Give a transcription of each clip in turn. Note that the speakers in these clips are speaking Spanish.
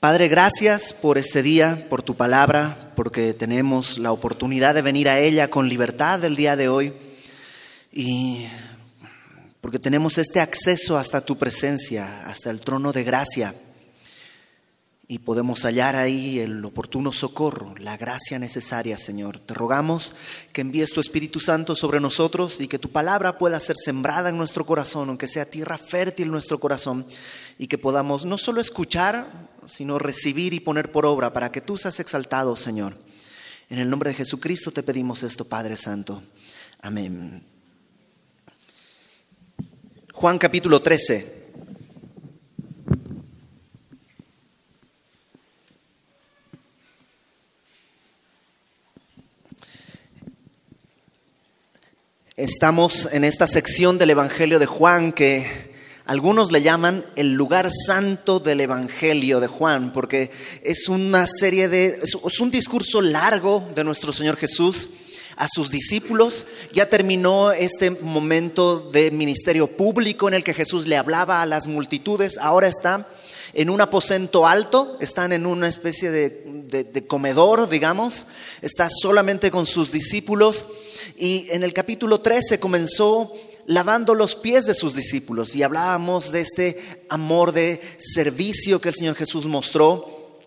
Padre, gracias por este día, por tu palabra, porque tenemos la oportunidad de venir a ella con libertad el día de hoy y porque tenemos este acceso hasta tu presencia, hasta el trono de gracia y podemos hallar ahí el oportuno socorro, la gracia necesaria, Señor. Te rogamos que envíes tu Espíritu Santo sobre nosotros y que tu palabra pueda ser sembrada en nuestro corazón, aunque sea tierra fértil nuestro corazón, y que podamos no solo escuchar, sino recibir y poner por obra para que tú seas exaltado, Señor. En el nombre de Jesucristo te pedimos esto, Padre Santo. Amén. Juan capítulo 13. Estamos en esta sección del Evangelio de Juan que algunos le llaman el lugar santo del Evangelio de Juan, porque es una serie de, es un discurso largo de nuestro Señor Jesús a sus discípulos. Ya terminó este momento de ministerio público en el que Jesús le hablaba a las multitudes. Ahora está en un aposento alto, están en una especie de, comedor, digamos, está solamente con sus discípulos y en el capítulo 13 comenzó lavando los pies de sus discípulos y hablábamos de este amor de servicio que el Señor Jesús mostró.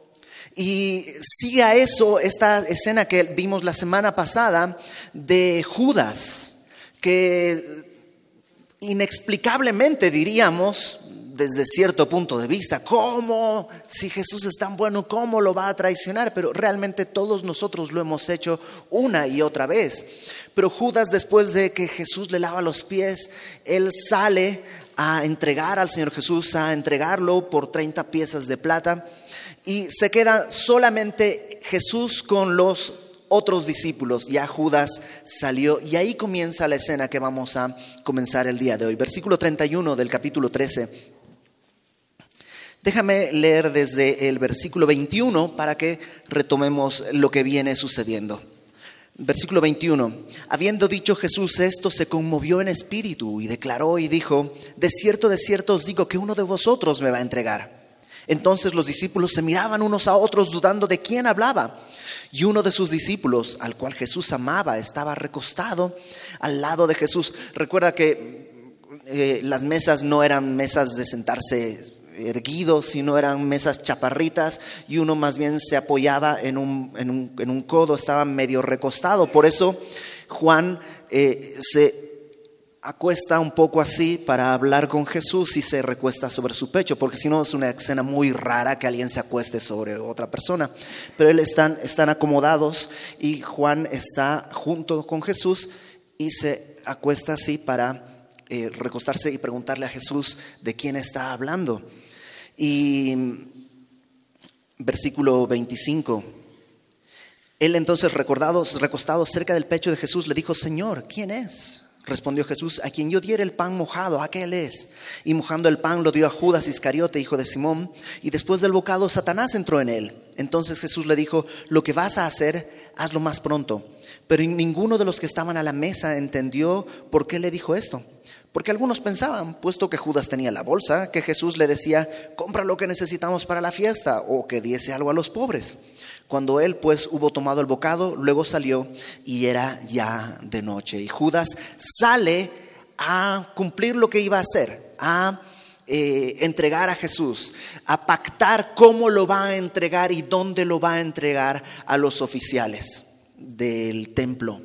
Y sigue a eso esta escena que vimos la semana pasada de Judas, que inexplicablemente diríamos, desde cierto punto de vista, ¿cómo? Si Jesús es tan bueno, ¿cómo lo va a traicionar? Pero realmente todos nosotros lo hemos hecho una y otra vez. Pero Judas, después de que Jesús le lava los pies, él sale a entregar al Señor Jesús, a entregarlo por 30 piezas de plata. Y se queda solamente Jesús con los otros discípulos. Ya Judas salió y ahí comienza la escena que vamos a comenzar el día de hoy. Versículo 31 del capítulo 13. Déjame leer desde el versículo 21 para que retomemos lo que viene sucediendo. Versículo 21. Habiendo dicho Jesús esto, se conmovió en espíritu y declaró y dijo, de cierto, de cierto os digo que uno de vosotros me va a entregar. Entonces los discípulos se miraban unos a otros dudando de quién hablaba. Y uno de sus discípulos, al cual Jesús amaba, estaba recostado al lado de Jesús. Recuerda que eh, las mesas no eran mesas de sentarse erguidos, sino eran mesas chaparritas y uno más bien se apoyaba en un, en un, en un codo, estaba medio recostado. Por eso Juan eh, se acuesta un poco así para hablar con Jesús y se recuesta sobre su pecho, porque si no es una escena muy rara que alguien se acueste sobre otra persona. Pero él están, están acomodados y Juan está junto con Jesús y se acuesta así para eh, recostarse y preguntarle a Jesús de quién está hablando. Y versículo 25. Él entonces, recordado, recostado cerca del pecho de Jesús, le dijo, Señor, ¿quién es? Respondió Jesús, a quien yo diera el pan mojado, aquel es. Y mojando el pan lo dio a Judas Iscariote, hijo de Simón, y después del bocado Satanás entró en él. Entonces Jesús le dijo, lo que vas a hacer, hazlo más pronto. Pero ninguno de los que estaban a la mesa entendió por qué le dijo esto. Porque algunos pensaban, puesto que Judas tenía la bolsa, que Jesús le decía, compra lo que necesitamos para la fiesta o que diese algo a los pobres. Cuando él pues hubo tomado el bocado, luego salió y era ya de noche. Y Judas sale a cumplir lo que iba a hacer, a eh, entregar a Jesús, a pactar cómo lo va a entregar y dónde lo va a entregar a los oficiales del templo.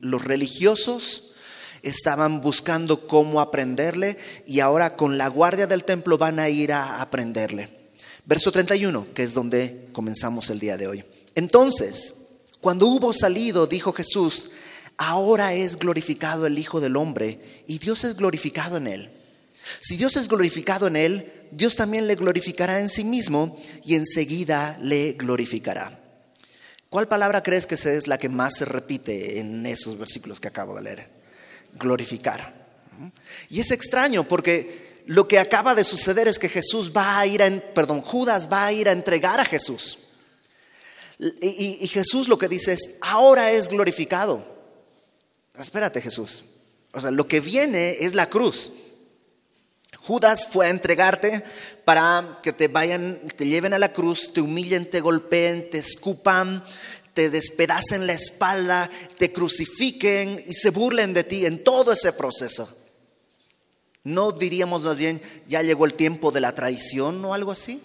los religiosos estaban buscando cómo aprenderle y ahora con la guardia del templo van a ir a aprenderle. Verso 31, que es donde comenzamos el día de hoy. Entonces, cuando hubo salido, dijo Jesús, ahora es glorificado el Hijo del Hombre y Dios es glorificado en él. Si Dios es glorificado en él, Dios también le glorificará en sí mismo y enseguida le glorificará. ¿Cuál palabra crees que es la que más se repite en esos versículos que acabo de leer? Glorificar. Y es extraño porque lo que acaba de suceder es que Jesús va a ir a, perdón, Judas va a ir a entregar a Jesús. Y, Jesús lo que dice es, ahora es glorificado. Espérate Jesús. O sea, lo que viene es la cruz. Judas fue a entregarte para que te vayan, te lleven a la cruz, te humillen, te golpeen, te escupan, te despedacen la espalda, te crucifiquen y se burlen de ti en todo ese proceso. No diríamos más bien, ya llegó el tiempo de la traición o algo así.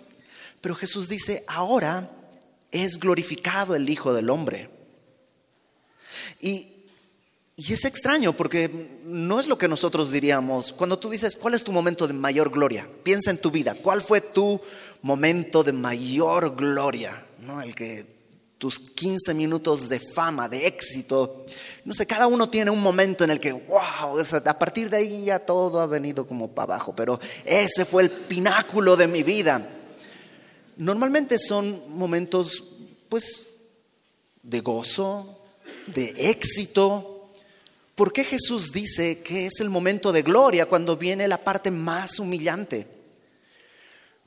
Pero Jesús dice, ahora es glorificado el Hijo del Hombre. Y y es extraño porque no es lo que nosotros diríamos. Cuando tú dices, ¿cuál es tu momento de mayor gloria? Piensa en tu vida. ¿Cuál fue tu momento de mayor gloria? ¿No? El que tus 15 minutos de fama, de éxito. No sé, cada uno tiene un momento en el que, wow, a partir de ahí ya todo ha venido como para abajo, pero ese fue el pináculo de mi vida. Normalmente son momentos, pues, de gozo, de éxito, ¿Por qué Jesús dice que es el momento de gloria cuando viene la parte más humillante?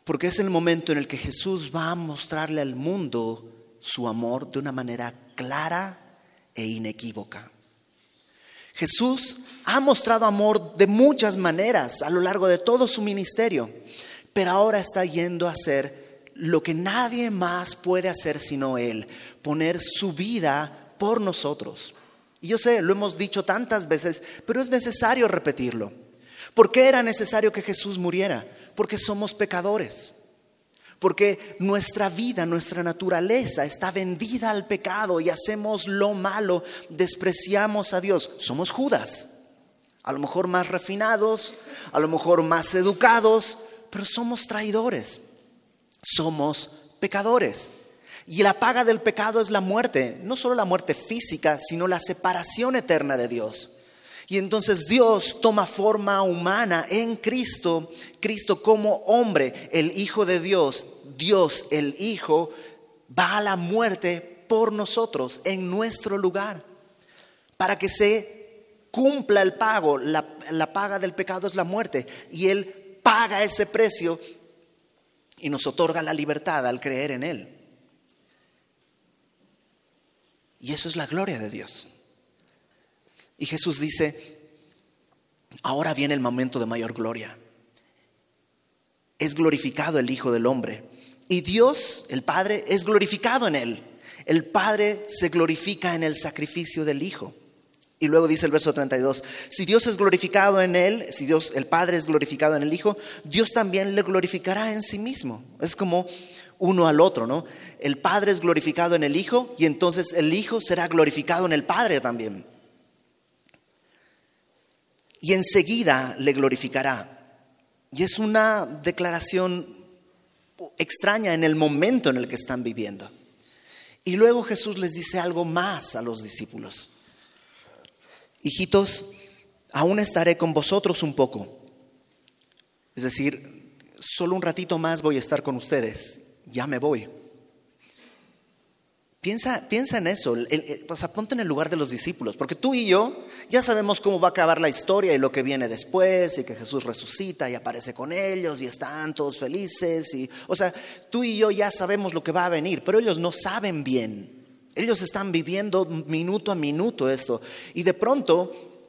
Porque es el momento en el que Jesús va a mostrarle al mundo su amor de una manera clara e inequívoca. Jesús ha mostrado amor de muchas maneras a lo largo de todo su ministerio, pero ahora está yendo a hacer lo que nadie más puede hacer sino Él, poner su vida por nosotros. Y yo sé, lo hemos dicho tantas veces, pero es necesario repetirlo. ¿Por qué era necesario que Jesús muriera? Porque somos pecadores. Porque nuestra vida, nuestra naturaleza está vendida al pecado y hacemos lo malo, despreciamos a Dios. Somos Judas. A lo mejor más refinados, a lo mejor más educados, pero somos traidores. Somos pecadores. Y la paga del pecado es la muerte, no solo la muerte física, sino la separación eterna de Dios. Y entonces Dios toma forma humana en Cristo, Cristo como hombre, el Hijo de Dios, Dios el Hijo, va a la muerte por nosotros, en nuestro lugar, para que se cumpla el pago. La, la paga del pecado es la muerte. Y Él paga ese precio y nos otorga la libertad al creer en Él. Y eso es la gloria de Dios. Y Jesús dice, ahora viene el momento de mayor gloria. Es glorificado el Hijo del Hombre. Y Dios, el Padre, es glorificado en él. El Padre se glorifica en el sacrificio del Hijo. Y luego dice el verso 32, si Dios es glorificado en él, si Dios, el Padre es glorificado en el Hijo, Dios también le glorificará en sí mismo. Es como uno al otro, ¿no? El Padre es glorificado en el Hijo y entonces el Hijo será glorificado en el Padre también. Y enseguida le glorificará. Y es una declaración extraña en el momento en el que están viviendo. Y luego Jesús les dice algo más a los discípulos. Hijitos, aún estaré con vosotros un poco. Es decir, solo un ratito más voy a estar con ustedes ya me voy. Piensa, piensa en eso, sea, ponte en el lugar de los discípulos, porque tú y yo ya sabemos cómo va a acabar la historia y lo que viene después, y que Jesús resucita y aparece con ellos y están todos felices, y, o sea, tú y yo ya sabemos lo que va a venir, pero ellos no saben bien, ellos están viviendo minuto a minuto esto, y de pronto,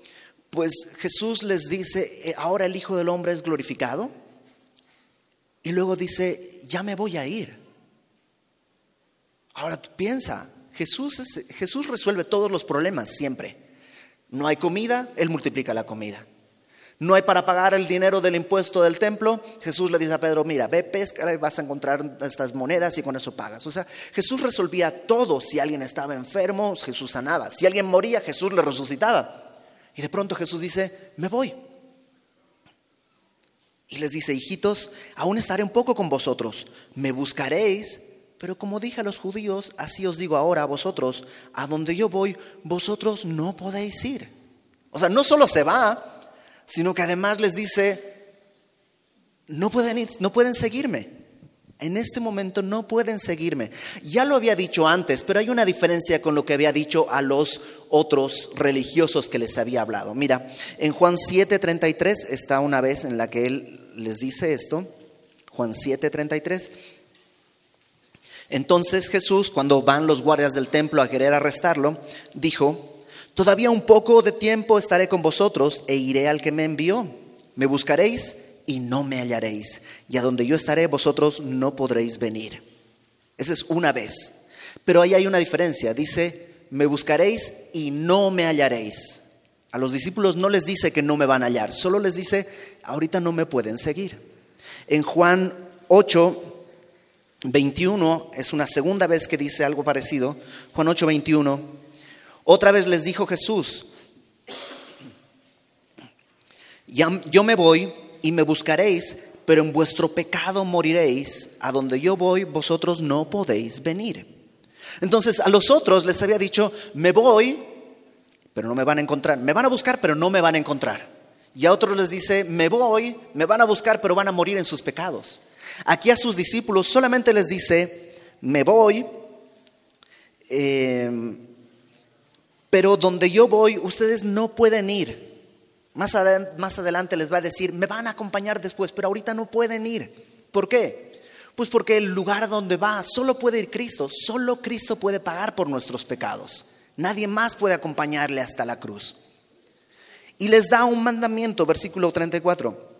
pues Jesús les dice, eh, ahora el Hijo del Hombre es glorificado, y luego dice, ya me voy a ir. Ahora piensa, Jesús, Jesús resuelve todos los problemas siempre. No hay comida, Él multiplica la comida. No hay para pagar el dinero del impuesto del templo. Jesús le dice a Pedro, mira, ve, pesca y vas a encontrar estas monedas y con eso pagas. O sea, Jesús resolvía todo. Si alguien estaba enfermo, Jesús sanaba. Si alguien moría, Jesús le resucitaba. Y de pronto Jesús dice, me voy. Y les dice, hijitos, aún estaré un poco con vosotros, me buscaréis, pero como dije a los judíos, así os digo ahora a vosotros, a donde yo voy, vosotros no podéis ir. O sea, no solo se va, sino que además les dice, no pueden ir, no pueden seguirme. En este momento no pueden seguirme. Ya lo había dicho antes, pero hay una diferencia con lo que había dicho a los otros religiosos que les había hablado. Mira, en Juan 7:33 está una vez en la que él les dice esto. Juan 7:33. Entonces Jesús, cuando van los guardias del templo a querer arrestarlo, dijo, Todavía un poco de tiempo estaré con vosotros e iré al que me envió. Me buscaréis y no me hallaréis, y a donde yo estaré vosotros no podréis venir. Esa es una vez. Pero ahí hay una diferencia. Dice, me buscaréis y no me hallaréis. A los discípulos no les dice que no me van a hallar, solo les dice, ahorita no me pueden seguir. En Juan 8, 21, es una segunda vez que dice algo parecido. Juan 8, 21. Otra vez les dijo Jesús, yo me voy y me buscaréis, pero en vuestro pecado moriréis. A donde yo voy, vosotros no podéis venir. Entonces a los otros les había dicho, me voy, pero no me van a encontrar. Me van a buscar, pero no me van a encontrar. Y a otros les dice, me voy, me van a buscar, pero van a morir en sus pecados. Aquí a sus discípulos solamente les dice, me voy, em, pero donde yo voy, ustedes no pueden ir. Más adelante, más adelante les va a decir, me van a acompañar después, pero ahorita no pueden ir. ¿Por qué? Pues porque el lugar donde va solo puede ir Cristo, solo Cristo puede pagar por nuestros pecados. Nadie más puede acompañarle hasta la cruz. Y les da un mandamiento, versículo 34.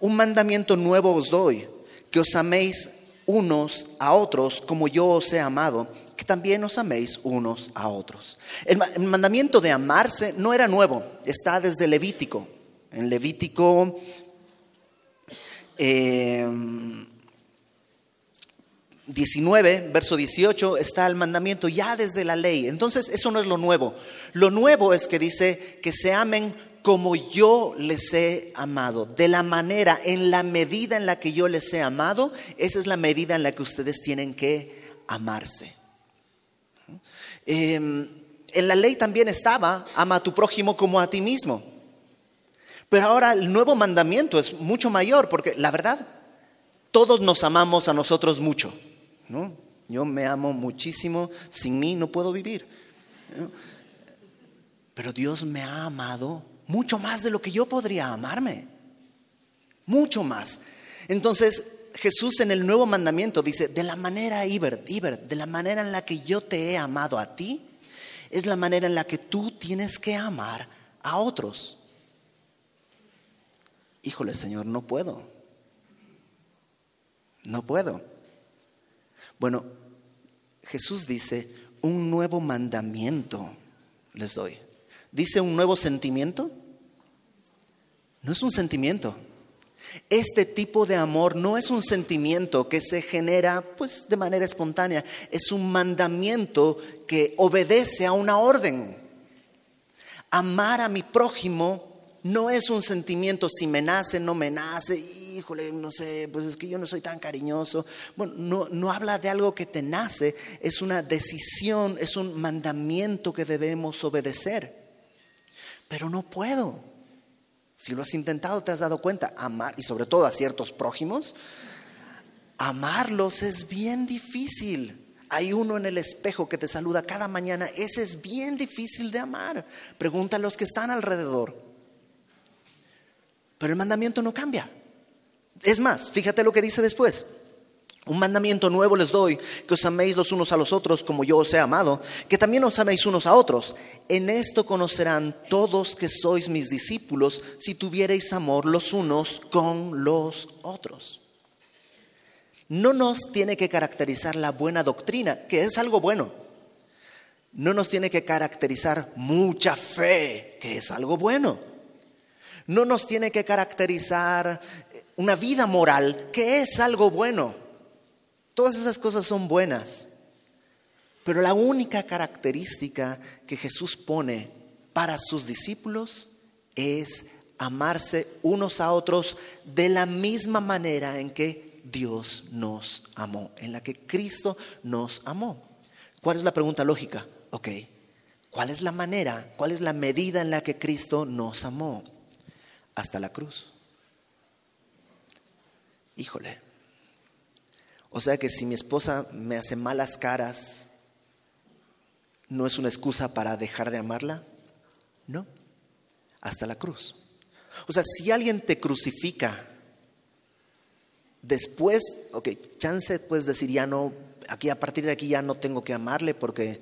Un mandamiento nuevo os doy, que os améis unos a otros como yo os he amado, que también os améis unos a otros. El, mandamiento de amarse no era nuevo, está desde Levítico. En Levítico eh, 19, verso 18, está el mandamiento ya desde la ley. Entonces, eso no es lo nuevo. Lo nuevo es que dice que se amen como yo les he amado. De la manera, en la medida en la que yo les he amado, esa es la medida en la que ustedes tienen que amarse. Em, en la ley también estaba, ama a tu prójimo como a ti mismo. Pero ahora el nuevo mandamiento es mucho mayor, porque la verdad, todos nos amamos a nosotros mucho. Yo me amo muchísimo, sin mí no puedo vivir. Pero Dios me ha amado mucho más de lo que yo podría amarme. Mucho más. Entonces, Jesús en el nuevo mandamiento dice, de la manera, Iber, Iber, de la manera en la que yo te he amado a ti, es la manera en la que tú tienes que amar a otros. Híjole, Señor, no puedo. No puedo. Bueno, Jesús dice, un nuevo mandamiento les doy. ¿Dice un nuevo sentimiento? No es un sentimiento. Este tipo de amor no es un sentimiento que se genera pues de manera espontánea, es un mandamiento que obedece a una orden. Amar a mi prójimo no es un sentimiento si me nace, no me nace, híjole, no sé, pues es que yo no soy tan cariñoso. Bueno, no, no habla de algo que te nace, es una decisión, es un mandamiento que debemos obedecer. Pero no puedo. Si lo has intentado, te has dado cuenta, amar, y sobre todo a ciertos prójimos, amarlos es bien difícil. Hay uno en el espejo que te saluda cada mañana, ese es bien difícil de amar. Pregunta a los que están alrededor. Pero el mandamiento no cambia. Es más, fíjate lo que dice después. Un mandamiento nuevo les doy, que os améis los unos a los otros como yo os he amado, que también os améis unos a otros. En esto conocerán todos que sois mis discípulos si tuviereis amor los unos con los otros. No nos tiene que caracterizar la buena doctrina, que es algo bueno. No nos tiene que caracterizar mucha fe, que es algo bueno. No nos tiene que caracterizar una vida moral, que es algo bueno. Todas esas cosas son buenas. Pero la única característica que Jesús pone para sus discípulos es amarse unos a otros de la misma manera en que Dios nos amó, en la que Cristo nos amó. ¿Cuál es la pregunta lógica? Ok, ¿cuál es la manera, cuál es la medida en la que Cristo nos amó? Hasta la cruz híjole. O sea que si mi esposa me hace malas caras, ¿no es una excusa para dejar de amarla? No, hasta la cruz. O sea, si alguien te crucifica, después, ok, chance puedes decir, ya no, aquí a partir de aquí ya no tengo que amarle porque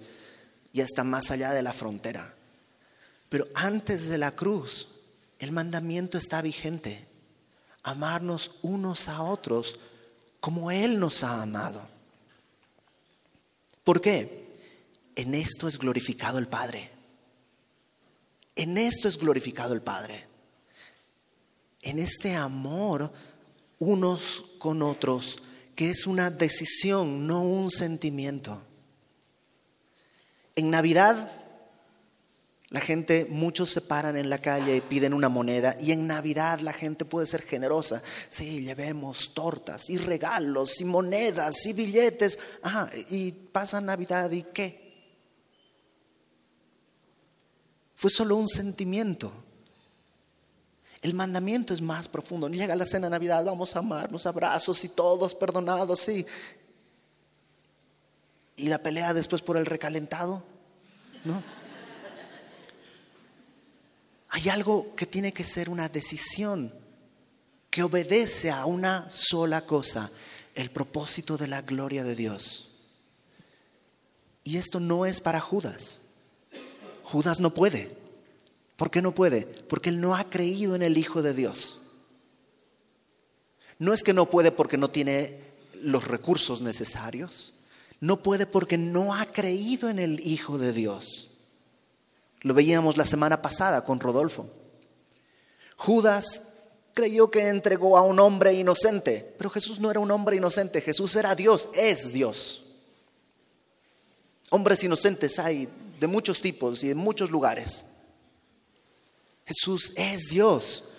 ya está más allá de la frontera. Pero antes de la cruz, el mandamiento está vigente amarnos unos a otros como Él nos ha amado. ¿Por qué? En esto es glorificado el Padre. En esto es glorificado el Padre. En este amor unos con otros, que es una decisión, no un sentimiento. En Navidad la gente, muchos se paran en la calle y piden una moneda y en Navidad la gente puede ser generosa. Sí, llevemos tortas y regalos y monedas y billetes. Ajá, y pasa Navidad y qué? Fue solo un sentimiento. El mandamiento es más profundo. Llega la cena de Navidad, vamos a amarnos, abrazos y todos perdonados, sí. ¿Y la pelea después por el recalentado? ¿No? Hay algo que tiene que ser una decisión que obedece a una sola cosa, el propósito de la gloria de Dios. Y esto no es para Judas. Judas no puede. ¿Por qué no puede? Porque él no ha creído en el Hijo de Dios. No es que no puede porque no tiene los recursos necesarios. No puede porque no ha creído en el Hijo de Dios. Lo veíamos la semana pasada con Rodolfo. Judas creyó que entregó a un hombre inocente, pero Jesús no era un hombre inocente, Jesús era Dios, es Dios. Hombres inocentes hay de muchos tipos y en muchos lugares. Jesús es Dios.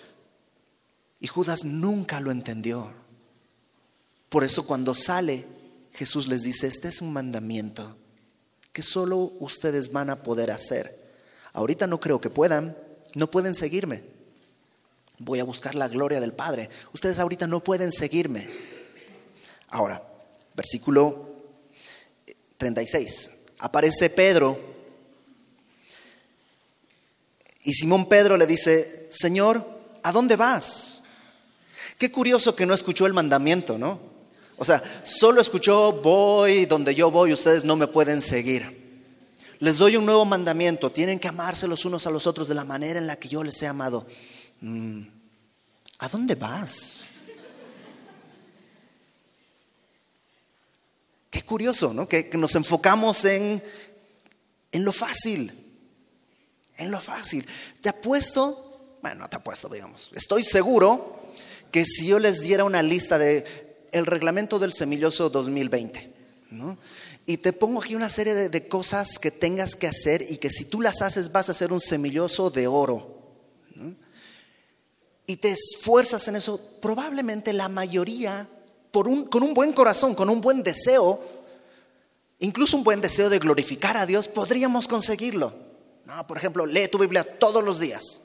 Y Judas nunca lo entendió. Por eso cuando sale, Jesús les dice, este es un mandamiento que solo ustedes van a poder hacer Ahorita no creo que puedan, no pueden seguirme. Voy a buscar la gloria del Padre. Ustedes ahorita no pueden seguirme. Ahora, versículo 36. Aparece Pedro y Simón Pedro le dice, Señor, ¿a dónde vas? Qué curioso que no escuchó el mandamiento, ¿no? O sea, solo escuchó, voy donde yo voy, ustedes no me pueden seguir. Les doy un nuevo mandamiento. Tienen que amarse los unos a los otros de la manera en la que yo les he amado. Mm, ¿A dónde vas? Qué curioso, ¿no? Que, nos enfocamos en, en lo fácil. En lo fácil. Te apuesto, bueno, no te apuesto, digamos. Estoy seguro que si yo les diera una lista de el reglamento del semilloso 2020, ¿no? Y te pongo aquí una serie de, cosas que tengas que hacer y que si tú las haces vas a ser un semilloso de oro. Y te esfuerzas en eso, probablemente la mayoría, por un, con un buen corazón, con un buen deseo, incluso un buen deseo de glorificar a Dios, podríamos conseguirlo. Por ejemplo, lee tu Biblia todos los días.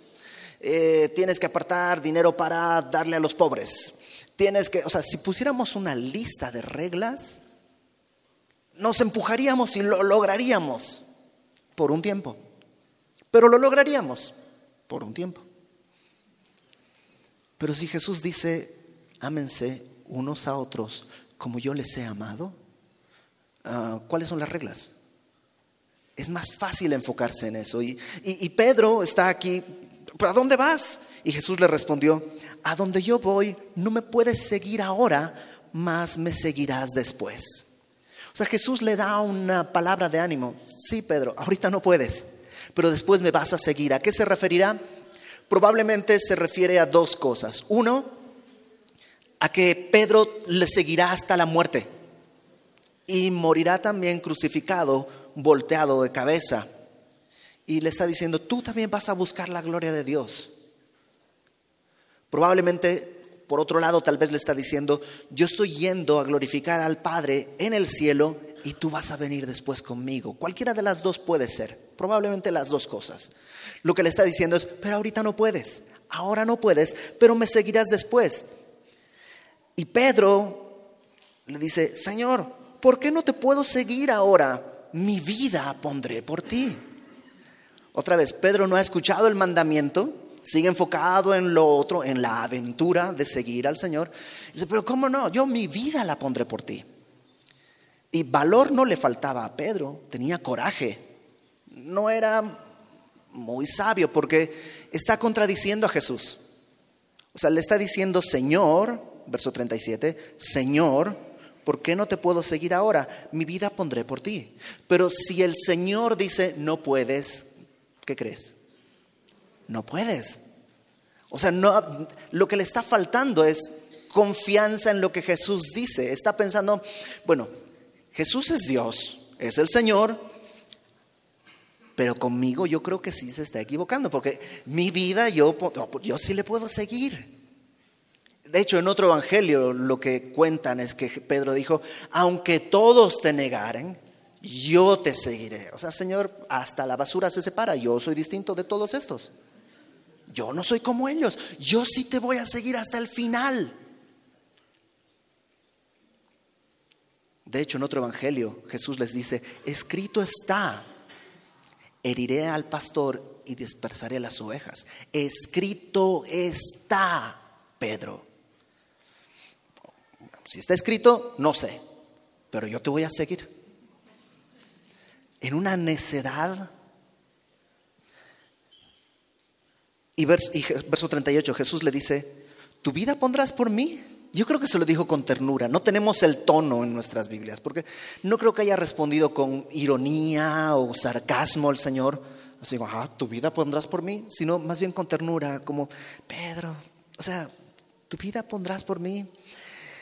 Eh, tienes que apartar dinero para darle a los pobres. Tienes que, o sea, si pusiéramos una lista de reglas, nos empujaríamos y lo lograríamos por un tiempo. Pero lo lograríamos por un tiempo. Pero si Jesús dice, ámense unos a otros como yo les he amado, ah, ¿cuáles son las reglas? Es más fácil enfocarse en eso. Y, y Pedro está aquí, ¿a dónde vas? Y Jesús le respondió, a donde yo voy no me puedes seguir ahora, mas me seguirás después. O sea, Jesús le da una palabra de ánimo. Sí, Pedro, ahorita no puedes, pero después me vas a seguir. ¿A qué se referirá? Probablemente se refiere a dos cosas. Uno, a que Pedro le seguirá hasta la muerte y morirá también crucificado, volteado de cabeza. Y le está diciendo, tú también vas a buscar la gloria de Dios. Probablemente por otro lado, tal vez le está diciendo, yo estoy yendo a glorificar al Padre en el cielo y tú vas a venir después conmigo. Cualquiera de las dos puede ser, probablemente las dos cosas. Lo que le está diciendo es, pero ahorita no puedes, ahora no puedes, pero me seguirás después. Y Pedro le dice, Señor, ¿por qué no te puedo seguir ahora? Mi vida pondré por ti. Otra vez, Pedro no ha escuchado el mandamiento, sigue enfocado en lo otro, en la aventura de seguir al Señor. dice, pero ¿cómo no? Yo mi vida la pondré por ti. Y valor no le faltaba a Pedro, tenía coraje. No era muy sabio porque está contradiciendo a Jesús. O sea, le está diciendo, Señor, verso 37, Señor, ¿por qué no te puedo seguir ahora? Mi vida pondré por ti. Pero si el Señor dice, no puedes, ¿qué crees? No puedes. O sea, no, lo que le está faltando es confianza en lo que Jesús dice. Está pensando, bueno, Jesús es Dios, es el Señor, pero conmigo yo creo que sí se está equivocando, porque mi vida yo, yo sí le puedo seguir. De hecho, en otro evangelio lo que cuentan es que Pedro dijo, aunque todos te negaren, yo te seguiré. O sea, Señor, hasta la basura se separa, yo soy distinto de todos estos. Yo no soy como ellos, yo sí te voy a seguir hasta el final. De hecho, en otro evangelio Jesús les dice, escrito está, heriré al pastor y dispersaré las ovejas. Escrito está, Pedro. Si está escrito, no sé, pero yo te voy a seguir. En una necedad. Y verso, y verso 38, Jesús le dice, ¿tu vida pondrás por mí? Yo creo que se lo dijo con ternura. No tenemos el tono en nuestras Biblias, porque no creo que haya respondido con ironía o sarcasmo el Señor. Así como, ah, tu vida pondrás por mí, sino más bien con ternura, como, Pedro, o sea, tu vida pondrás por mí.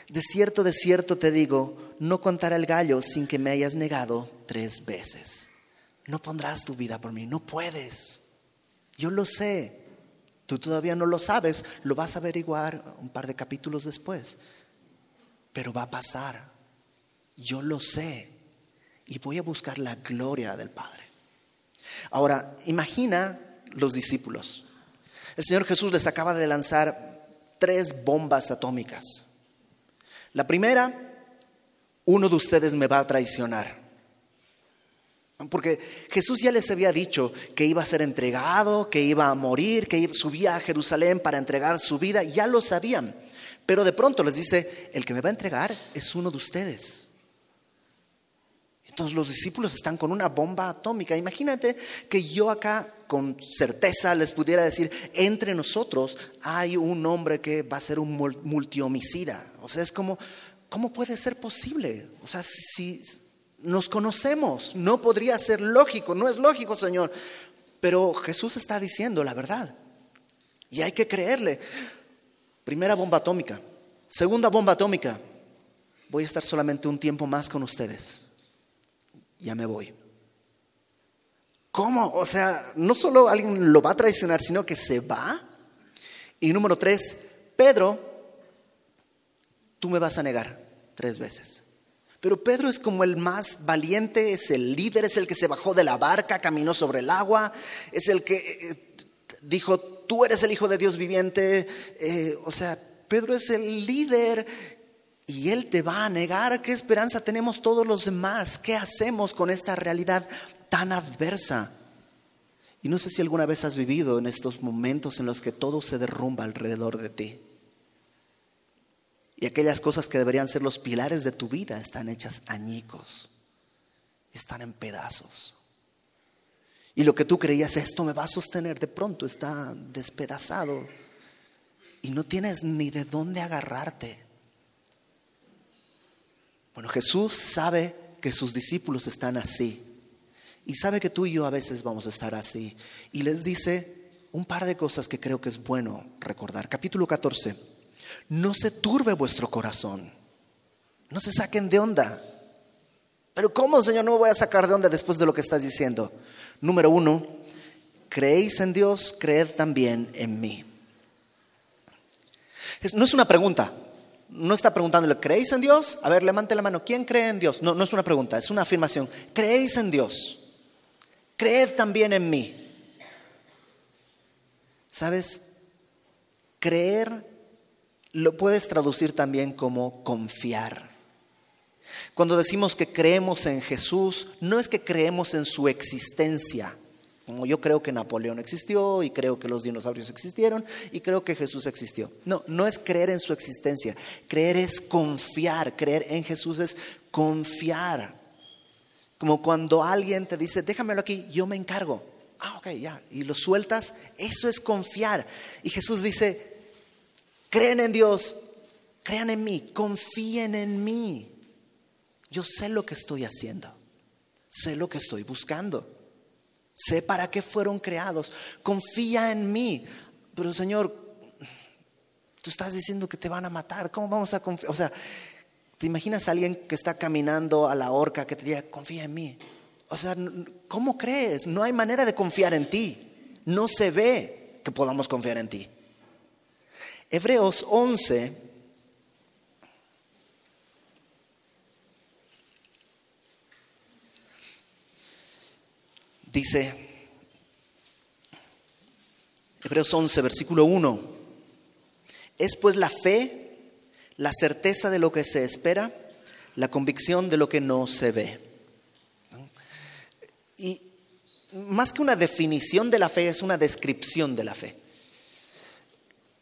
De cierto, de cierto te digo, no contará el gallo sin que me hayas negado tres veces. No pondrás tu vida por mí, no puedes. Yo lo sé. Tú todavía no lo sabes, lo vas a averiguar un par de capítulos después. Pero va a pasar. Yo lo sé. Y voy a buscar la gloria del Padre. Ahora, imagina los discípulos. El Señor Jesús les acaba de lanzar tres bombas atómicas. La primera, uno de ustedes me va a traicionar. Porque Jesús ya les había dicho que iba a ser entregado, que iba a morir, que subía a Jerusalén para entregar su vida, ya lo sabían. Pero de pronto les dice, el que me va a entregar es uno de ustedes. Entonces los discípulos están con una bomba atómica. Imagínate que yo acá con certeza les pudiera decir, entre nosotros hay un hombre que va a ser un multihomicida. O sea, es como, ¿cómo puede ser posible? O sea, si nos conocemos. No podría ser lógico, no es lógico, Señor. Pero Jesús está diciendo la verdad. Y hay que creerle. Primera bomba atómica. Segunda bomba atómica. Voy a estar solamente un tiempo más con ustedes. Ya me voy. ¿Cómo? O sea, no solo alguien lo va a traicionar, sino que se va. Y número tres, Pedro, tú me vas a negar tres veces. Pero Pedro es como el más valiente, es el líder, es el que se bajó de la barca, caminó sobre el agua, es el que eh, dijo, tú eres el Hijo de Dios viviente. Eh, o sea, Pedro es el líder y él te va a negar. ¿Qué esperanza tenemos todos los demás? ¿Qué hacemos con esta realidad tan adversa? Y no sé si alguna vez has vivido en estos momentos en los que todo se derrumba alrededor de ti. Y aquellas cosas que deberían ser los pilares de tu vida están hechas añicos, están en pedazos. Y lo que tú creías, esto me va a sostener, de pronto está despedazado y no tienes ni de dónde agarrarte. Bueno, Jesús sabe que sus discípulos están así y sabe que tú y yo a veces vamos a estar así. Y les dice un par de cosas que creo que es bueno recordar. Capítulo 14 no se turbe vuestro corazón. No se saquen de onda. Pero ¿cómo, Señor, no me voy a sacar de onda después de lo que estás diciendo? Número uno, creéis en Dios, creed también en mí. No es una pregunta. No está preguntándole, ¿creéis en Dios? A ver, levante la mano. ¿Quién cree en Dios? No, no es una pregunta, es una afirmación. ¿Creéis en Dios? Creed también en mí. ¿Sabes? Creer lo puedes traducir también como confiar. Cuando decimos que creemos en Jesús, no es que creemos en su existencia. Como yo creo que Napoleón existió y creo que los dinosaurios existieron y creo que Jesús existió. No, no es creer en su existencia. Creer es confiar. Creer en Jesús es confiar. Como cuando alguien te dice, déjamelo aquí, yo me encargo. Ah, ok, ya. Y lo sueltas. Eso es confiar. Y Jesús dice, creen en Dios, crean en mí, confíen en mí. Yo sé lo que estoy haciendo, sé lo que estoy buscando, sé para qué fueron creados, confía en mí. Pero Señor, tú estás diciendo que te van a matar, ¿cómo vamos a confiar? O sea, ¿te imaginas a alguien que está caminando a la horca que te diga, confía en mí? O sea, ¿cómo crees? No hay manera de confiar en ti. No se ve que podamos confiar en ti. Hebreos 11 Dice, Hebreos 11, versículo 1, es pues la fe, la certeza de lo que se espera, la convicción de lo que no se ve. Y más que una definición de la fe, es una descripción de la fe.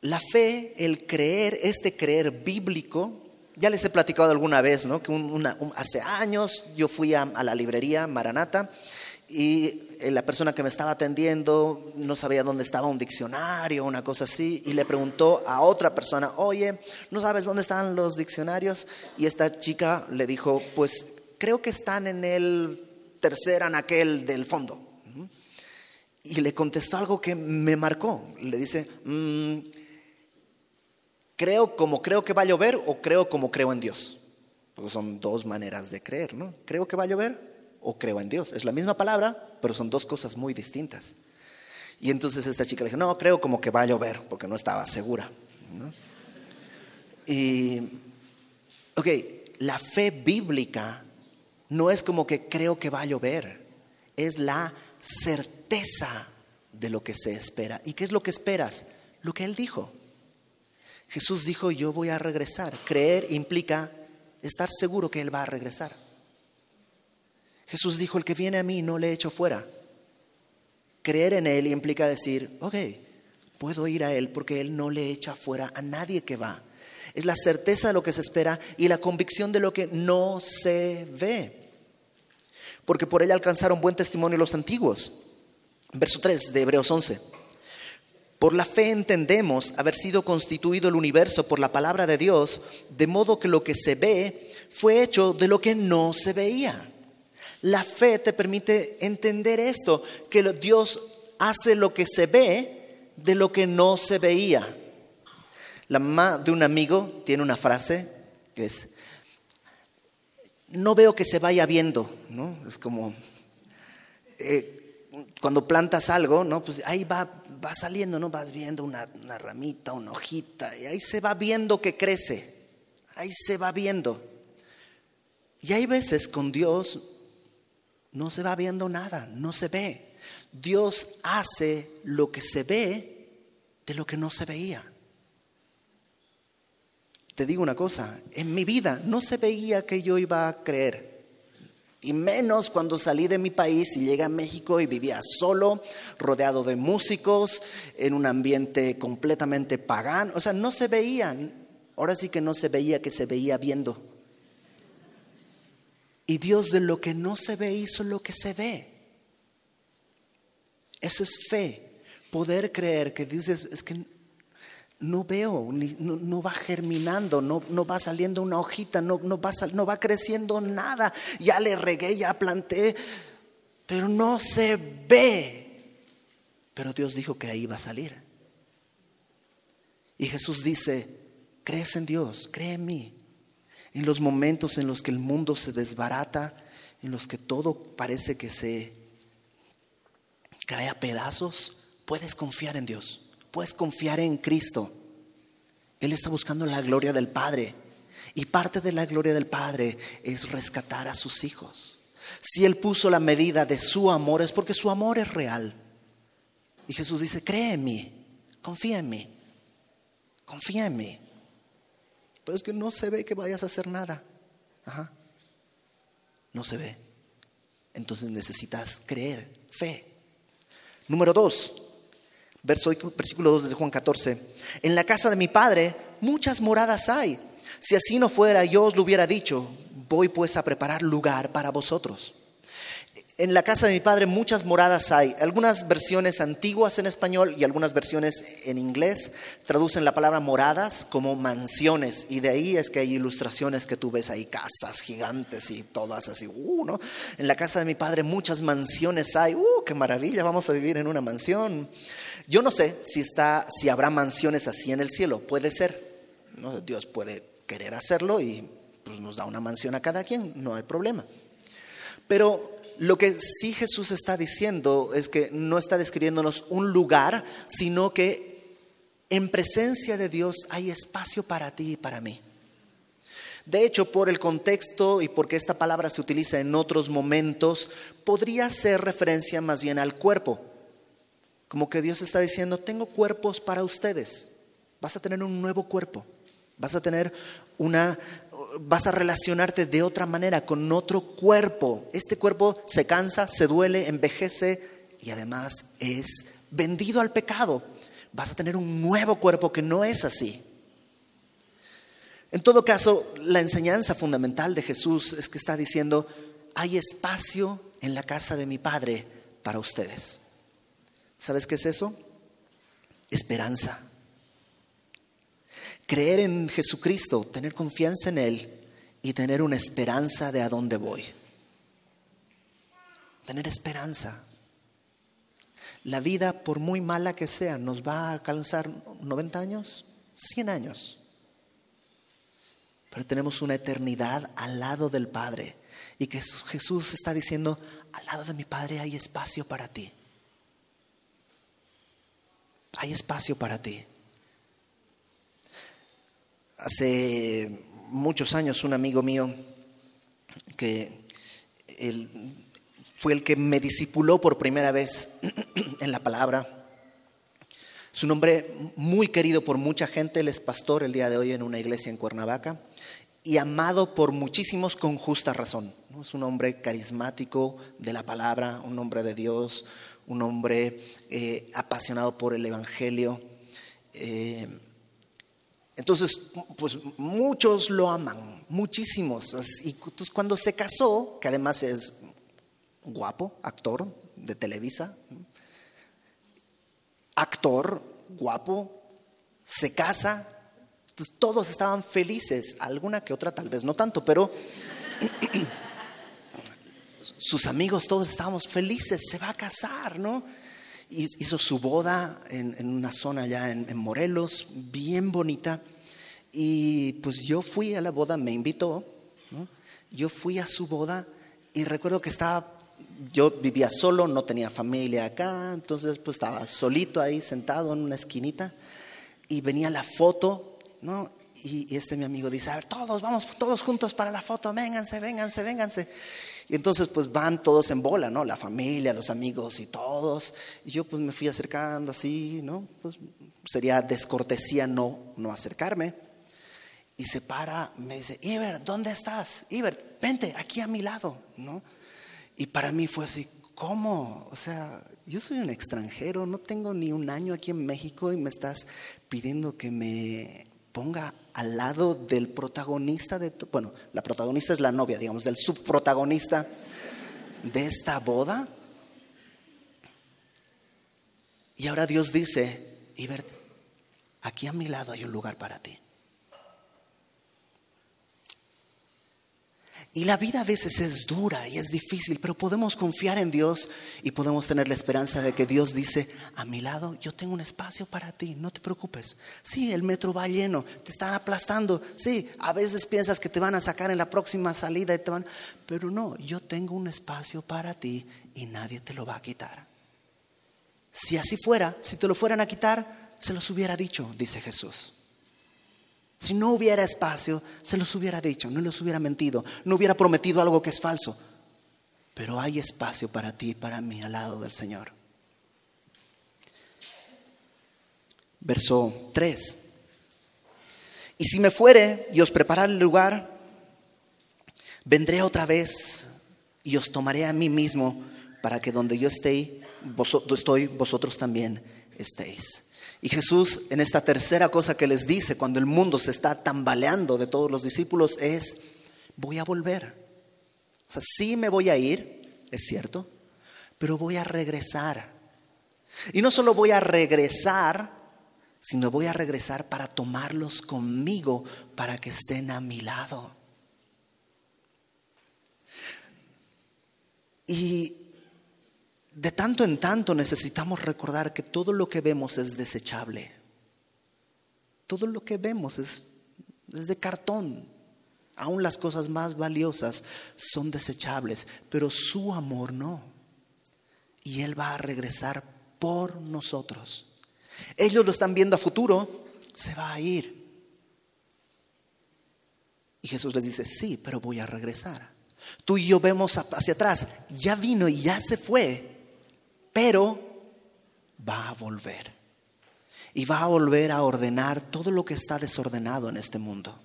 La fe, el creer, este creer bíblico, ya les he platicado alguna vez, ¿no? Que hace años yo fui a, la librería Maranata y eh, la persona que me estaba atendiendo no sabía dónde estaba un diccionario, una cosa así, y le preguntó a otra persona, oye, ¿no sabes dónde están los diccionarios? Y esta chica le dijo, pues creo que están en el tercer anaquel del fondo. Y le contestó algo que me marcó. Le dice, mm, creo como creo que va a llover o creo como creo en Dios. Porque son dos maneras de creer, ¿no? Creo que va a llover o creo en Dios. Es la misma palabra, pero son dos cosas muy distintas. Y entonces esta chica le dijo, no, creo como que va a llover, porque no estaba segura. Y, ok, la fe bíblica no es como que creo que va a llover, es la certeza de lo que se espera. ¿Y qué es lo que esperas? Lo que Él dijo. Jesús dijo, yo voy a regresar. Creer implica estar seguro que Él va a regresar. Jesús dijo, el que viene a mí no le echo fuera. Creer en Él implica decir, ok, puedo ir a Él porque Él no le echa fuera a nadie que va. Es la certeza de lo que se espera y la convicción de lo que no se ve. Porque por ella alcanzaron buen testimonio los antiguos. Verso 3 de Hebreos 11. Por la fe entendemos haber sido constituido el universo por la palabra de Dios, de modo que lo que se ve fue hecho de lo que no se veía. La fe te permite entender esto, que Dios hace lo que se ve de lo que no se veía. La mamá de un amigo tiene una frase que es, no veo que se vaya viendo, ¿no? Es como, eh, cuando plantas algo, ¿no? Pues ahí va, va saliendo, ¿no? Vas viendo una, una ramita, una hojita, y ahí se va viendo que crece, ahí se va viendo. Y hay veces con Dios no se va viendo nada, no se ve. Dios hace lo que se ve de lo que no se veía. Te digo una cosa, en mi vida no se veía que yo iba a creer. Y menos cuando salí de mi país y llegué a México y vivía solo, rodeado de músicos, en un ambiente completamente pagano. O sea, no se veían. Ahora sí que no se veía que se veía viendo. Y Dios de lo que no se ve hizo lo que se ve. Eso es fe. Poder creer que dices, es que no veo, no, va germinando, no, no, va saliendo una hojita, no, no, va, no va creciendo nada. Ya le regué, ya planté, pero no se ve. Pero Dios dijo que ahí va a salir. Y Jesús dice, crees en Dios, cree en mí en los momentos en los que el mundo se desbarata, en los que todo parece que se cae a pedazos, puedes confiar en Dios, puedes confiar en Cristo. Él está buscando la gloria del Padre y parte de la gloria del Padre es rescatar a sus hijos. Si Él puso la medida de su amor es porque su amor es real. Y Jesús dice, cree en mí, confía en mí, confía en mí. Pero es que no se ve que vayas a hacer nada. Ajá. No se ve. Entonces necesitas creer, fe. Número dos, versículo 2 de Juan 14. En la casa de mi padre muchas moradas hay. Si así no fuera, yo os lo hubiera dicho. Voy pues a preparar lugar para vosotros. En la casa de mi padre muchas moradas hay. Algunas versiones antiguas en español y algunas versiones en inglés traducen la palabra moradas como mansiones. Y de ahí es que hay ilustraciones que tú ves ahí, casas gigantes y todas así. Uh, ¿no? En la casa de mi padre muchas mansiones hay. ¡Uh, qué maravilla! Vamos a vivir en una mansión. Yo no sé si, está, si habrá mansiones así en el cielo. Puede ser. ¿no? Dios puede querer hacerlo y pues, nos da una mansión a cada quien. No hay problema. Pero lo que sí Jesús está diciendo es que no está describiéndonos un lugar, sino que en presencia de Dios hay espacio para ti y para mí. De hecho, por el contexto y porque esta palabra se utiliza en otros momentos, podría ser referencia más bien al cuerpo. Como que Dios está diciendo, tengo cuerpos para ustedes. Vas a tener un nuevo cuerpo. Vas a tener una, vas a relacionarte de otra manera con otro cuerpo. Este cuerpo se cansa, se duele, envejece y además es vendido al pecado. Vas a tener un nuevo cuerpo que no es así. En todo caso, la enseñanza fundamental de Jesús es que está diciendo, hay espacio en la casa de mi Padre para ustedes. ¿Sabes qué es eso? Esperanza. Creer en Jesucristo, tener confianza en Él y tener una esperanza de a dónde voy. Tener esperanza. La vida, por muy mala que sea, nos va a alcanzar 90 años, 100 años. Pero tenemos una eternidad al lado del Padre. Y que Jesús está diciendo, al lado de mi Padre hay espacio para ti. Hay espacio para ti. Hace muchos años un amigo mío que fue el que me discipuló por primera vez en la palabra. Es un hombre muy querido por mucha gente, él es pastor el día de hoy en una iglesia en Cuernavaca y amado por muchísimos con justa razón. Es un hombre carismático de la palabra, un hombre de Dios, un hombre eh, apasionado por el Evangelio. Eh, entonces, pues muchos lo aman, muchísimos. Y cuando se casó, que además es guapo, actor de Televisa, actor, guapo, se casa, todos estaban felices, alguna que otra tal vez no tanto, pero sus amigos todos estábamos felices, se va a casar, ¿no? hizo su boda en, una zona allá en, Morelos, bien bonita. Y pues yo fui a la boda, me invitó, yo fui a su boda y recuerdo que estaba, yo vivía solo, no tenía familia acá, entonces pues estaba solito ahí sentado en una esquinita y venía la foto, ¿no? Y este mi amigo dice, a ver, todos, vamos todos juntos para la foto, vénganse, vénganse, vénganse. Y entonces pues van todos en bola, ¿no? La familia, los amigos y todos. Y yo pues me fui acercando así, ¿no? Pues sería descortesía no, no acercarme. Y se para, me dice, Iber, ¿dónde estás? Iber, vente aquí a mi lado, ¿no? Y para mí fue así, ¿cómo? O sea, yo soy un extranjero, no tengo ni un año aquí en México y me estás pidiendo que me ponga al lado del protagonista de, bueno, la protagonista es la novia, digamos, del subprotagonista de esta boda. Y ahora Dios dice, Ibert, aquí a mi lado hay un lugar para ti. Y la vida a veces es dura y es difícil, pero podemos confiar en Dios y podemos tener la esperanza de que Dios dice, a mi lado yo tengo un espacio para ti, no te preocupes. Sí, el metro va lleno, te están aplastando. Sí, a veces piensas que te van a sacar en la próxima salida y te van, pero no, yo tengo un espacio para ti y nadie te lo va a quitar. Si así fuera, si te lo fueran a quitar, se los hubiera dicho, dice Jesús. Si no hubiera espacio, se los hubiera dicho, no les hubiera mentido, no hubiera prometido algo que es falso. Pero hay espacio para ti y para mí al lado del Señor. Verso 3. Y si me fuere y os prepararé el lugar, vendré otra vez y os tomaré a mí mismo para que donde yo esté, estoy, vosotros también estéis. Y Jesús en esta tercera cosa que les dice cuando el mundo se está tambaleando de todos los discípulos es, voy a volver. O sea, sí me voy a ir, es cierto, pero voy a regresar. Y no solo voy a regresar, sino voy a regresar para tomarlos conmigo, para que estén a mi lado. Y de tanto en tanto necesitamos recordar que todo lo que vemos es desechable. Todo lo que vemos es, de cartón. Aún las cosas más valiosas son desechables, pero su amor no. Y Él va a regresar por nosotros. Ellos lo están viendo a futuro, se va a ir. Y Jesús les dice, sí, pero voy a regresar. Tú y yo vemos hacia atrás, ya vino y ya se fue, pero va a volver. Y va a volver a ordenar todo lo que está desordenado en este mundo.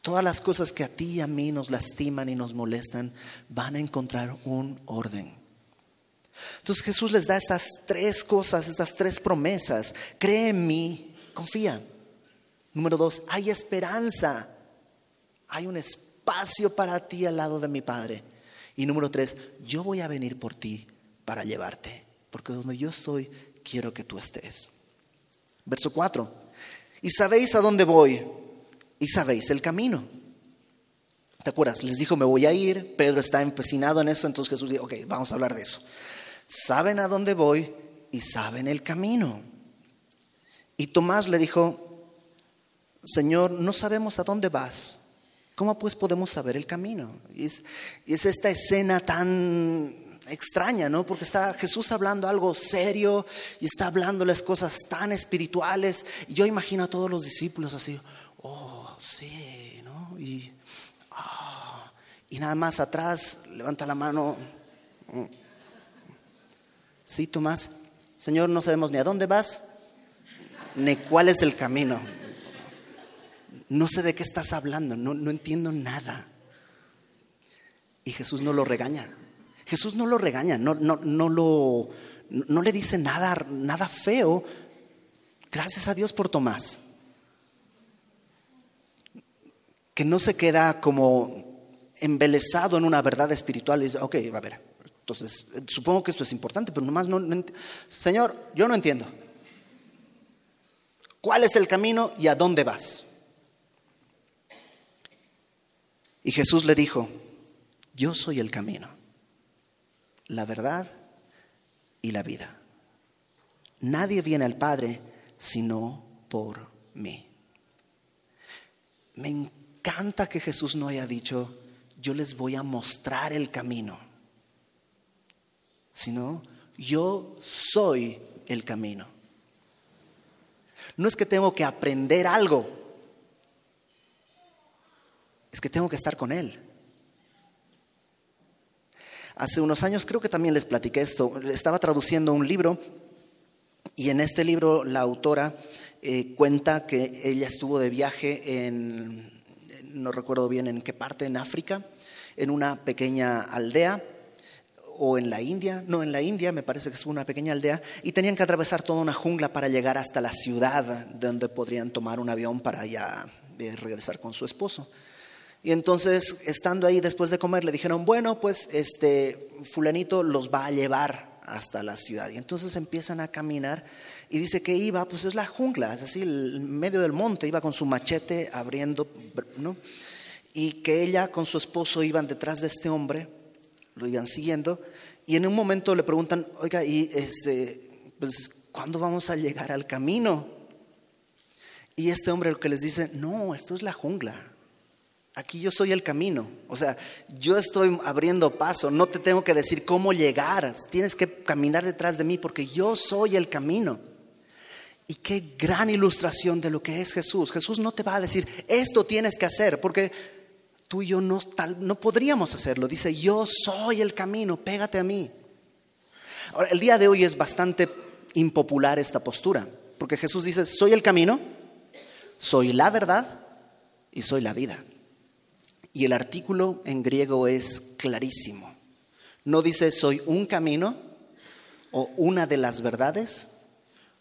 Todas las cosas que a ti y a mí nos lastiman y nos molestan van a encontrar un orden. Entonces Jesús les da estas tres cosas, estas tres promesas. Cree en mí, confía. Número dos, hay esperanza. Hay un espacio para ti al lado de mi Padre. Y número tres, yo voy a venir por ti para llevarte. Porque donde yo estoy, quiero que tú estés. Verso 4. Y sabéis a dónde voy y sabéis el camino. ¿Te acuerdas? Les dijo, me voy a ir. Pedro está empecinado en eso. Entonces Jesús dijo, ok, vamos a hablar de eso saben a dónde voy y saben el camino. Y Tomás le dijo, Señor, no sabemos a dónde vas. ¿Cómo pues podemos saber el camino? Y es, esta escena tan extraña, ¿no? Porque está Jesús hablando algo serio y está hablando las cosas tan espirituales. Y yo imagino a todos los discípulos así, oh, sí, ¿no? Y, ah, y nada más atrás levanta la mano. Sí, Tomás, Señor, no sabemos ni a dónde vas, ni cuál es el camino. No sé de qué estás hablando, no, no entiendo nada. Y Jesús no lo regaña. Jesús no lo regaña, no, no, no, lo, no le dice nada, nada feo. Gracias a Dios por Tomás. Que no se queda como embelesado en una verdad espiritual y dice, ok, va a ver, entonces, supongo que esto es importante, pero nomás no, Señor, yo no entiendo. ¿Cuál es el camino y a dónde vas? Y Jesús le dijo, yo soy el camino, la verdad y la vida. Nadie viene al Padre sino por mí. Me encanta que Jesús no haya dicho, yo les voy a mostrar el camino sino yo soy el camino. No es que tengo que aprender algo, es que tengo que estar con Él. Hace unos años creo que también les platiqué esto, estaba traduciendo un libro y en este libro la autora eh, cuenta que ella estuvo de viaje en, no recuerdo bien en qué parte, en África, en una pequeña aldea o en la India, no, en la India me parece que estuvo una pequeña aldea, y tenían que atravesar toda una jungla para llegar hasta la ciudad donde podrían tomar un avión para ya eh, regresar con su esposo. Y entonces, estando ahí después de comer, le dijeron, bueno, pues este fulanito los va a llevar hasta la ciudad. Y entonces empiezan a caminar y dice que iba, pues es la jungla, es así, el medio del monte, iba con su machete abriendo, ¿no? Y que ella con su esposo iban detrás de este hombre lo iban siguiendo, y en un momento le preguntan, oiga, ¿y este, pues, cuándo vamos a llegar al camino? Y este hombre lo que les dice, no, esto es la jungla. Aquí yo soy el camino. O sea, yo estoy abriendo paso. No te tengo que decir cómo llegar. Tienes que caminar detrás de mí porque yo soy el camino. Y qué gran ilustración de lo que es Jesús. Jesús no te va a decir, esto tienes que hacer, porque tú y yo no, no podríamos hacerlo. Dice, yo soy el camino, pégate a mí. Ahora, el día de hoy es bastante impopular esta postura, porque Jesús dice, soy el camino, soy la verdad y soy la vida. Y el artículo en griego es clarísimo. No dice soy un camino o una de las verdades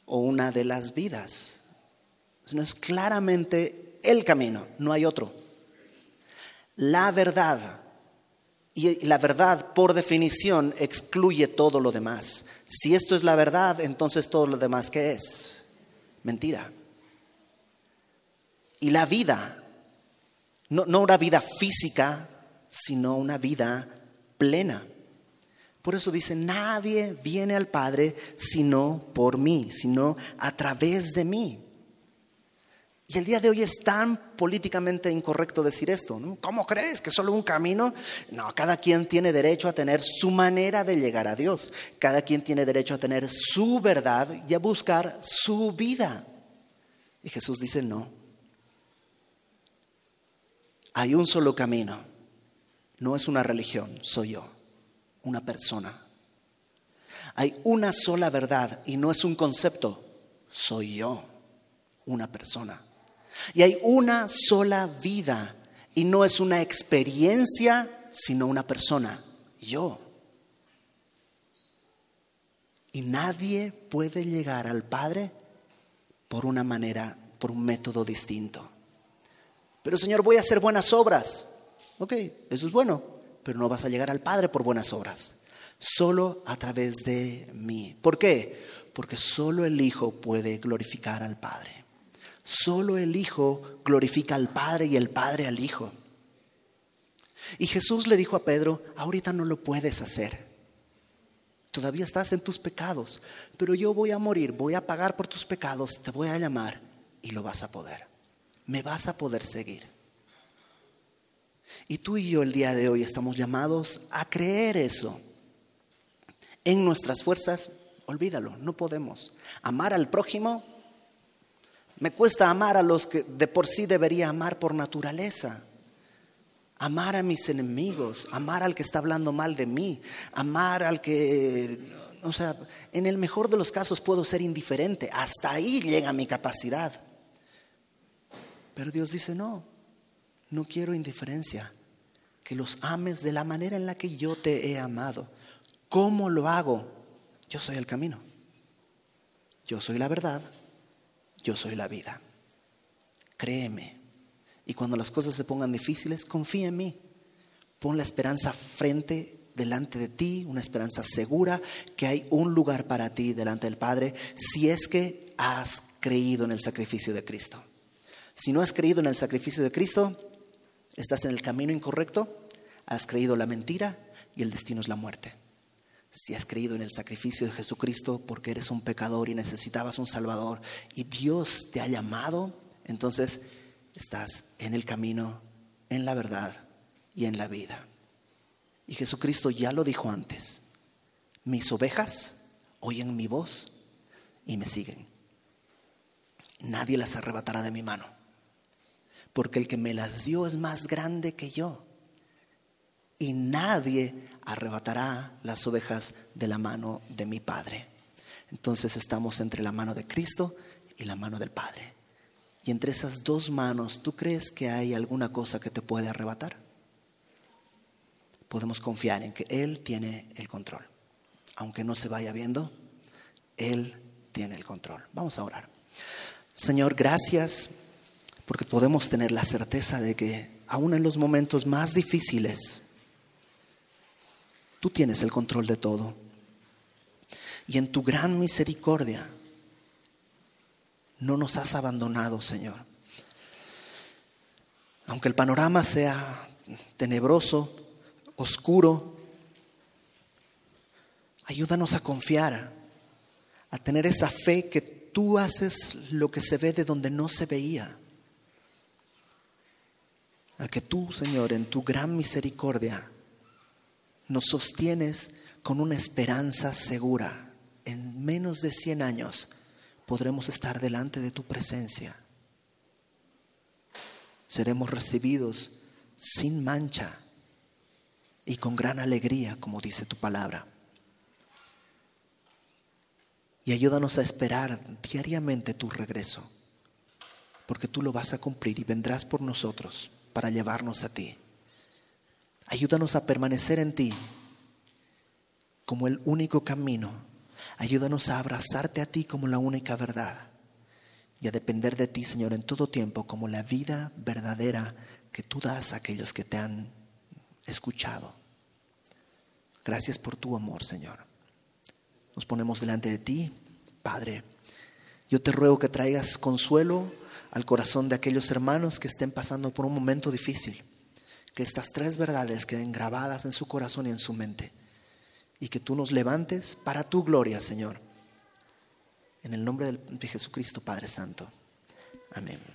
o una de las vidas. No es claramente el camino, no hay otro la verdad Y la verdad, por definición, excluye todo lo demás. Si esto es la verdad, entonces todo lo demás, ¿qué es? Mentira. Y la vida, no, no una vida física, sino una vida plena. Por eso dice, nadie viene al Padre sino por mí, sino a través de mí. Y el día de hoy es tan políticamente incorrecto decir esto. ¿Cómo crees que solo un camino? No, cada quien tiene derecho a tener su manera de llegar a Dios. Cada quien tiene derecho a tener su verdad y a buscar su vida. Y Jesús dice, no. Hay un solo camino. No es una religión, soy yo, una persona. Hay una sola verdad y no es un concepto, soy yo, una persona. Y hay una sola vida y no es una experiencia, sino una persona, yo. Y nadie puede llegar al Padre por una manera, por un método distinto. Pero Señor, voy a hacer buenas obras. Ok, eso es bueno, pero no vas a llegar al Padre por buenas obras. Solo a través de mí. ¿Por qué? Porque solo el Hijo puede glorificar al Padre. Solo el Hijo glorifica al Padre y el Padre al Hijo. Y Jesús le dijo a Pedro, ahorita no lo puedes hacer. Todavía estás en tus pecados, pero yo voy a morir, voy a pagar por tus pecados, te voy a llamar y lo vas a poder. Me vas a poder seguir. Y tú y yo el día de hoy estamos llamados a creer eso. En nuestras fuerzas, olvídalo, no podemos. Amar al prójimo, me cuesta amar a los que de por sí debería amar por naturaleza. Amar a mis enemigos, amar al que está hablando mal de mí, amar al que, o sea, en el mejor de los casos puedo ser indiferente, hasta ahí llega mi capacidad. Pero Dios dice, no, no quiero indiferencia, que los ames de la manera en la que yo te he amado. ¿Cómo lo hago? Yo soy el camino, yo soy la verdad, yo soy la vida. Créeme. Y cuando las cosas se pongan difíciles, confía en mí. Pon la esperanza frente, delante de ti, una esperanza segura que hay un lugar para ti delante del Padre si es que has creído en el sacrificio de Cristo. Si no has creído en el sacrificio de Cristo, estás en el camino incorrecto, has creído la mentira y el destino es la muerte si has creído en el sacrificio de Jesucristo porque eres un pecador y necesitabas un Salvador y Dios te ha llamado, entonces estás en el camino, en la verdad y en la vida. Y Jesucristo ya lo dijo antes, mis ovejas oyen mi voz y me siguen. Nadie las arrebatará de mi mano, porque el que me las dio es más grande que yo. Y nadie arrebatará las ovejas de la mano de mi Padre. Entonces estamos entre la mano de Cristo y la mano del Padre. Y entre esas dos manos, ¿tú crees que hay alguna cosa que te puede arrebatar? Podemos confiar en que Él tiene el control. Aunque no se vaya viendo, Él tiene el control. Vamos a orar. Señor, gracias porque podemos tener la certeza de que aún en los momentos más difíciles, Tú tienes el control de todo. Y en tu gran misericordia no nos has abandonado, Señor. Aunque el panorama sea tenebroso, oscuro, ayúdanos a confiar, a tener esa fe que tú haces lo que se ve de donde no se veía. Que tú, Señor, en tu gran misericordia, nos sostienes con una esperanza segura. En menos de 100 años podremos estar delante de tu presencia. Seremos recibidos sin mancha y con gran alegría, como dice tu palabra. Y ayúdanos a esperar diariamente tu regreso, porque tú lo vas a cumplir y vendrás por nosotros para llevarnos a ti. Ayúdanos a permanecer en ti como el único camino. Ayúdanos a abrazarte a ti como la única verdad y a depender de ti, Señor, en todo tiempo como la vida verdadera que tú das a aquellos que te han escuchado. Gracias por tu amor, Señor. Nos ponemos delante de ti, Padre. Yo te ruego que traigas consuelo al corazón de aquellos hermanos que estén pasando por un momento difícil. Que estas tres verdades queden grabadas en su corazón y en su mente. Y que tú nos levantes para tu gloria, Señor. En el nombre de Jesucristo, Padre Santo. Amén.